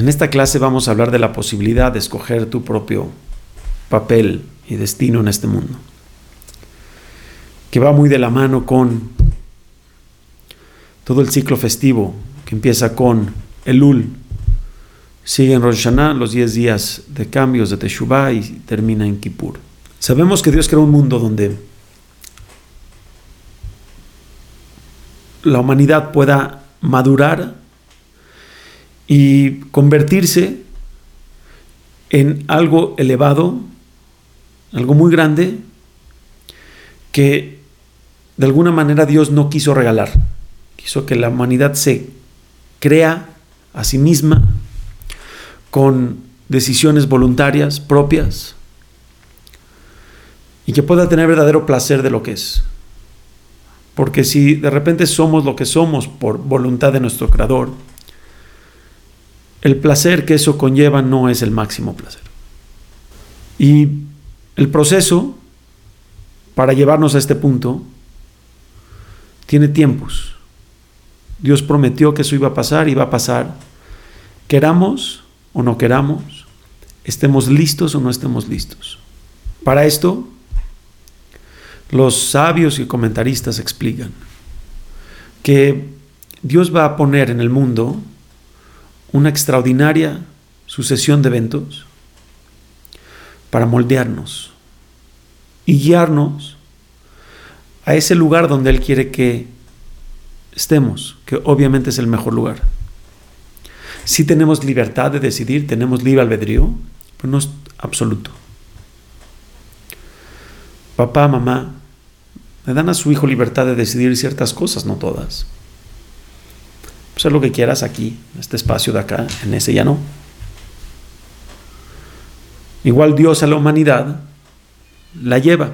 En esta clase vamos a hablar de la posibilidad de escoger tu propio papel y destino en este mundo, que va muy de la mano con todo el ciclo festivo que empieza con Elul, sigue en Rosh Hashanah, los 10 días de cambios de Teshuvah y termina en Kippur. Sabemos que Dios creó un mundo donde la humanidad pueda madurar y convertirse en algo elevado, algo muy grande, que de alguna manera Dios no quiso regalar. Quiso que la humanidad se crea a sí misma con decisiones voluntarias propias y que pueda tener verdadero placer de lo que es. Porque si de repente somos lo que somos por voluntad de nuestro Creador, el placer que eso conlleva no es el máximo placer. Y el proceso para llevarnos a este punto tiene tiempos. Dios prometió que eso iba a pasar y va a pasar. Queramos o no queramos, estemos listos o no estemos listos. Para esto, los sabios y comentaristas explican que Dios va a poner en el mundo una extraordinaria sucesión de eventos para moldearnos y guiarnos a ese lugar donde Él quiere que estemos, que obviamente es el mejor lugar. Si tenemos libertad de decidir, tenemos libre albedrío, pero no es absoluto. Papá, mamá, le dan a su hijo libertad de decidir ciertas cosas, no todas. Hacer lo que quieras aquí, en este espacio de acá, en ese ya no. Igual Dios a la humanidad la lleva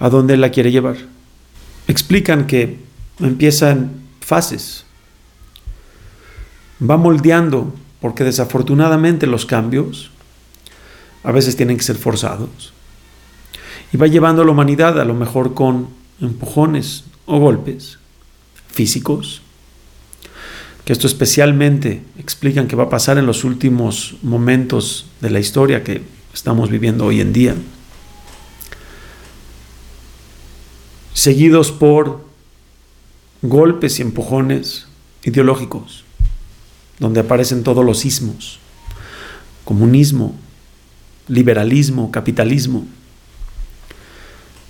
a donde la quiere llevar. Explican que empiezan fases, va moldeando, porque desafortunadamente los cambios a veces tienen que ser forzados, y va llevando a la humanidad a lo mejor con empujones o golpes físicos, que esto especialmente explican que va a pasar en los últimos momentos de la historia que estamos viviendo hoy en día, seguidos por golpes y empujones ideológicos, donde aparecen todos los ismos, comunismo, liberalismo, capitalismo,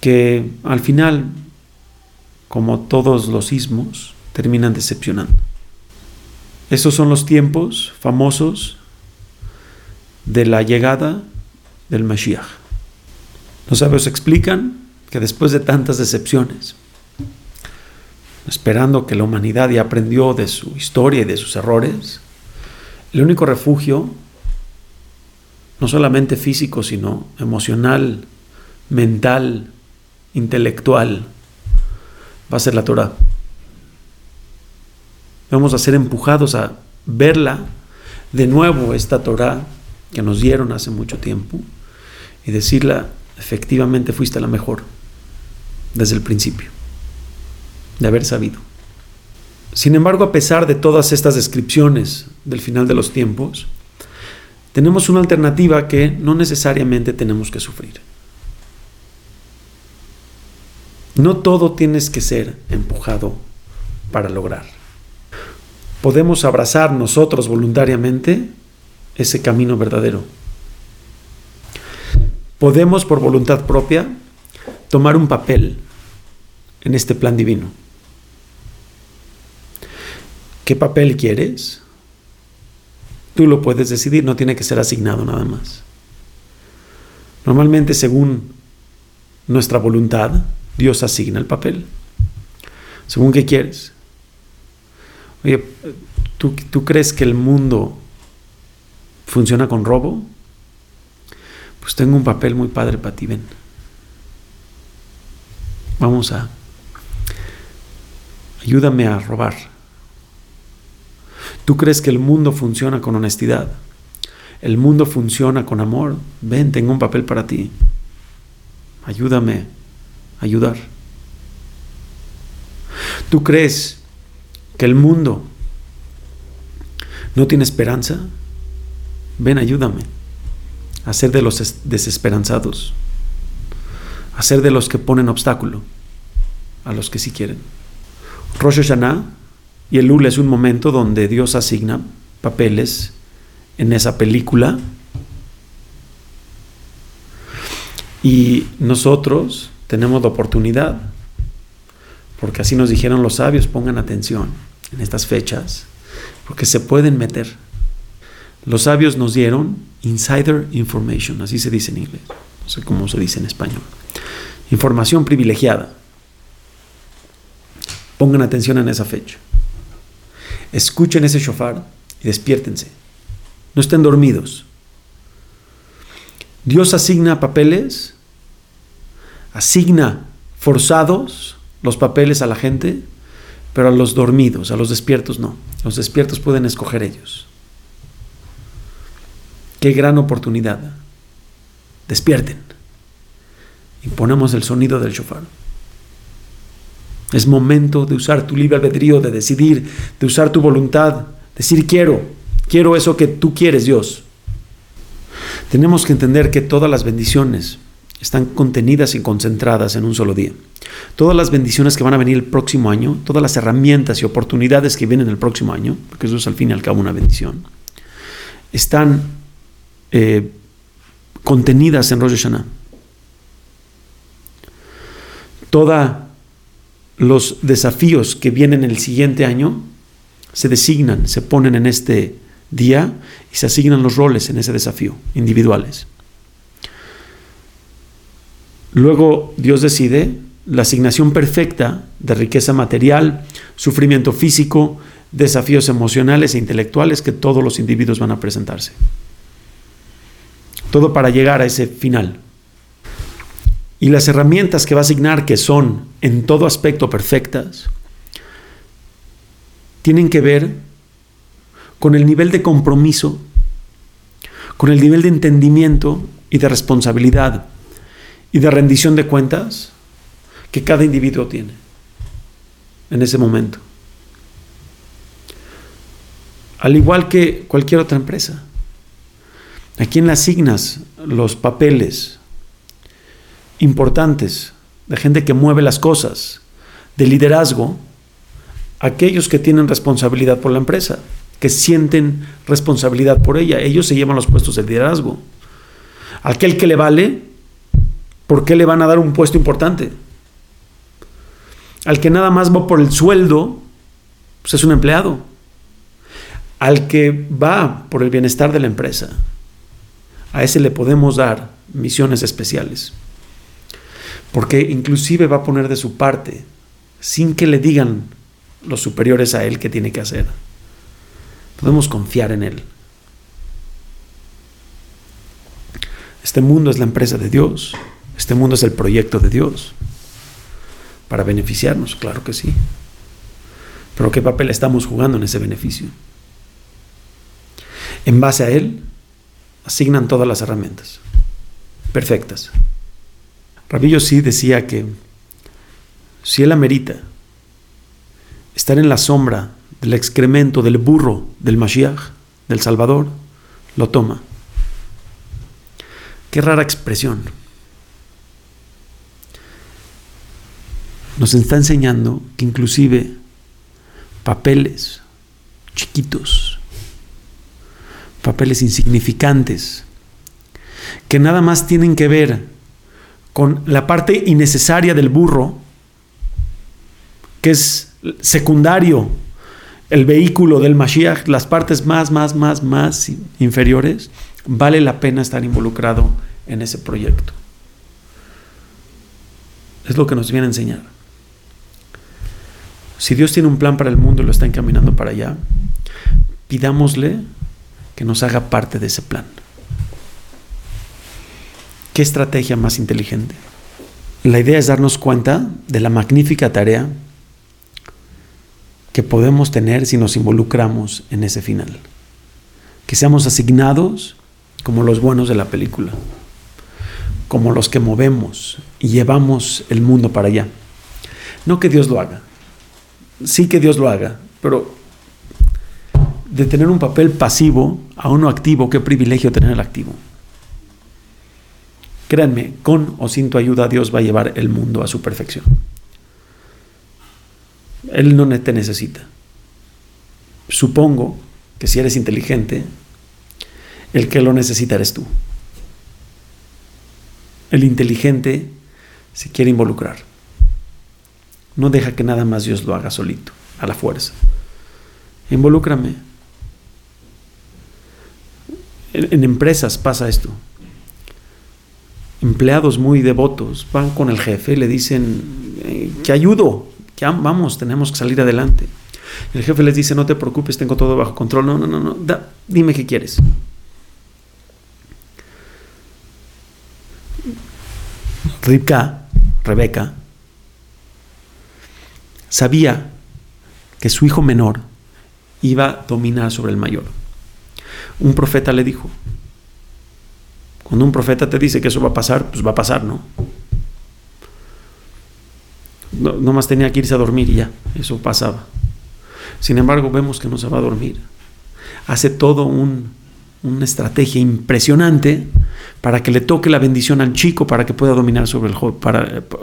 que al final, como todos los ismos, terminan decepcionando. Esos son los tiempos famosos de la llegada del Mashiach. Los sabios explican que después de tantas decepciones, esperando que la humanidad ya aprendió de su historia y de sus errores, el único refugio, no solamente físico, sino emocional, mental, intelectual, va a ser la Torah. Vamos a ser empujados a verla de nuevo, esta Torah que nos dieron hace mucho tiempo, y decirla, efectivamente fuiste la mejor desde el principio, de haber sabido. Sin embargo, a pesar de todas estas descripciones del final de los tiempos, tenemos una alternativa que no necesariamente tenemos que sufrir. No todo tienes que ser empujado para lograr podemos abrazar nosotros voluntariamente ese camino verdadero. Podemos por voluntad propia tomar un papel en este plan divino. ¿Qué papel quieres? Tú lo puedes decidir, no tiene que ser asignado nada más. Normalmente según nuestra voluntad, Dios asigna el papel. Según qué quieres. Oye, ¿tú, ¿tú crees que el mundo funciona con robo? Pues tengo un papel muy padre para ti, ven. Vamos a... Ayúdame a robar. ¿Tú crees que el mundo funciona con honestidad? El mundo funciona con amor. Ven, tengo un papel para ti. Ayúdame a ayudar. ¿Tú crees que el mundo ¿No tiene esperanza? Ven, ayúdame a ser de los desesperanzados, a ser de los que ponen obstáculo a los que sí quieren. Rosh Hashanah y el Lul es un momento donde Dios asigna papeles en esa película y nosotros tenemos la oportunidad, porque así nos dijeron los sabios, pongan atención en estas fechas, porque se pueden meter. Los sabios nos dieron insider information, así se dice en inglés, no sé cómo se dice en español. Información privilegiada. Pongan atención en esa fecha. Escuchen ese shofar y despiértense. No estén dormidos. Dios asigna papeles, asigna forzados los papeles a la gente, pero a los dormidos, a los despiertos no. Los despiertos pueden escoger ellos. Qué gran oportunidad. Despierten. Y ponemos el sonido del shofar. Es momento de usar tu libre albedrío, de decidir, de usar tu voluntad, decir quiero, quiero eso que tú quieres, Dios. Tenemos que entender que todas las bendiciones están contenidas y concentradas en un solo día. Todas las bendiciones que van a venir el próximo año, todas las herramientas y oportunidades que vienen el próximo año, porque eso es al fin y al cabo una bendición, están eh, contenidas en Rosh Hashanah. Toda los desafíos que vienen el siguiente año se designan, se ponen en este día y se asignan los roles en ese desafío, individuales. Luego Dios decide la asignación perfecta de riqueza material, sufrimiento físico, desafíos emocionales e intelectuales que todos los individuos van a presentarse. Todo para llegar a ese final. Y las herramientas que va a asignar, que son en todo aspecto perfectas, tienen que ver con el nivel de compromiso, con el nivel de entendimiento y de responsabilidad y de rendición de cuentas que cada individuo tiene en ese momento. Al igual que cualquier otra empresa. ¿A quién le asignas los papeles importantes, de gente que mueve las cosas, de liderazgo, aquellos que tienen responsabilidad por la empresa, que sienten responsabilidad por ella, ellos se llevan los puestos de liderazgo. Aquel que le vale, ¿por qué le van a dar un puesto importante? Al que nada más va por el sueldo, pues es un empleado. Al que va por el bienestar de la empresa, a ese le podemos dar misiones especiales porque inclusive va a poner de su parte sin que le digan los superiores a él qué tiene que hacer. Podemos confiar en él. Este mundo es la empresa de Dios. Este mundo es el proyecto de Dios. Para beneficiarnos, claro que sí. Pero ¿qué papel estamos jugando en ese beneficio? En base a él, asignan todas las herramientas. Perfectas. Rabillo sí decía que si él amerita estar en la sombra del excremento del burro del Mashiach, del Salvador, lo toma. Qué rara expresión. Nos está enseñando que inclusive papeles chiquitos, papeles insignificantes, que nada más tienen que ver con la parte innecesaria del burro, que es secundario, el vehículo del Mashiach, las partes más, más, más, más inferiores, vale la pena estar involucrado en ese proyecto. Es lo que nos viene a enseñar. Si Dios tiene un plan para el mundo y lo está encaminando para allá, pidámosle que nos haga parte de ese plan. ¿Qué estrategia más inteligente? La idea es darnos cuenta de la magnífica tarea que podemos tener si nos involucramos en ese final. Que seamos asignados como los buenos de la película, como los que movemos y llevamos el mundo para allá. No que Dios lo haga, sí que Dios lo haga, pero de tener un papel pasivo a uno activo, qué privilegio tener el activo. Créanme, con o sin tu ayuda Dios va a llevar el mundo a su perfección. Él no te necesita. Supongo que si eres inteligente, el que lo necesita eres tú. El inteligente se quiere involucrar. No deja que nada más Dios lo haga solito, a la fuerza. Involúcrame. En, empresas pasa esto. Empleados muy devotos van con el jefe y le dicen, eh, que ayudo, vamos, tenemos que salir adelante. El jefe les dice, no te preocupes, tengo todo bajo control. No, no, no, no, dime qué quieres. Ribka, Rebeca, sabía que su hijo menor iba a dominar sobre el mayor. Un profeta le dijo, cuando un profeta te dice que eso va a pasar, pues va a pasar, ¿no? No, más tenía que irse a dormir y ya, eso pasaba. Sin embargo, vemos que no se va a dormir. Hace todo un, una estrategia impresionante para que le toque la bendición al chico para que pueda dominar sobre el,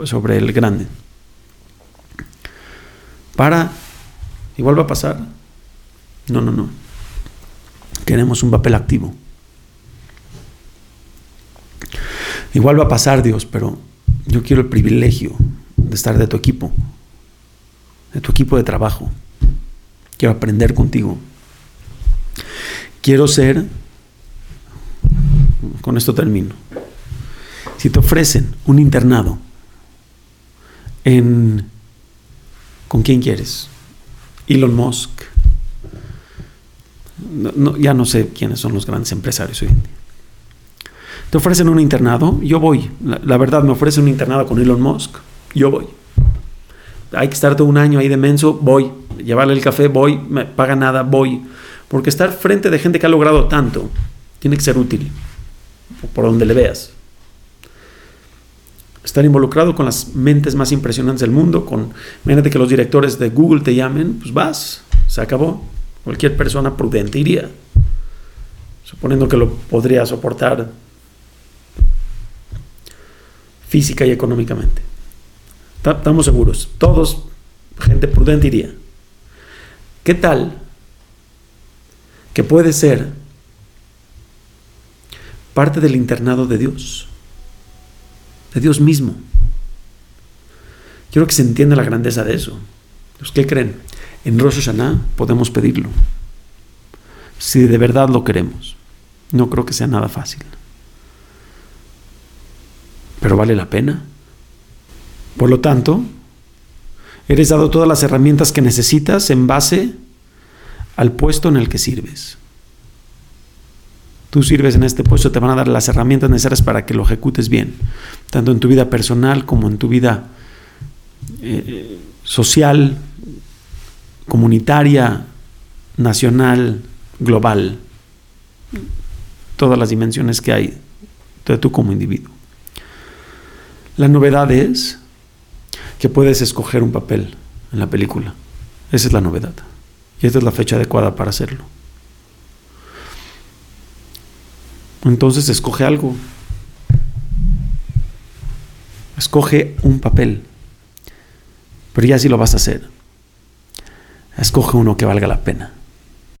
sobre el grande. Para, igual va a pasar. No, no, no. Queremos un papel activo. Igual va a pasar, Dios, pero yo quiero el privilegio de estar de tu equipo, de tu equipo de trabajo. Quiero aprender contigo. Quiero ser con esto termino. Si te ofrecen un internado en ¿con quién quieres? Elon Musk. ya no sé quiénes son los grandes empresarios hoy en día. Te ofrecen un internado, yo voy. La, verdad, me ofrecen un internado con Elon Musk, yo voy. Hay que estar todo un año ahí de menso, voy. Llevarle el café, voy. Me paga nada, voy. Porque estar frente de gente que ha logrado tanto tiene que ser útil por donde le veas. Estar involucrado con las mentes más impresionantes del mundo, con, imagínate que los directores de Google te llamen, pues vas, se acabó. Cualquier persona prudente iría, suponiendo que lo podría soportar física y económicamente. Estamos seguros, todos, gente prudente iría. ¿Qué tal que puede ser parte del internado de Dios, de Dios mismo. Quiero que se entienda la grandeza de eso. ¿Los qué creen? En Rosh podemos pedirlo. Si de verdad lo queremos. No creo que sea nada fácil. Pero vale la pena. Por lo tanto, eres dado todas las herramientas que necesitas en base al puesto en el que sirves tú sirves en este puesto, te van a dar las herramientas necesarias para que lo ejecutes bien, tanto en tu vida personal como en tu vida eh, social, comunitaria, nacional, global, todas las dimensiones que hay de tú como individuo. La novedad es que puedes escoger un papel en la película. Esa es la novedad. Y esta es la fecha adecuada para hacerlo. Entonces escoge algo. Escoge un papel. Pero ya si lo vas a hacer. Escoge uno que valga la pena.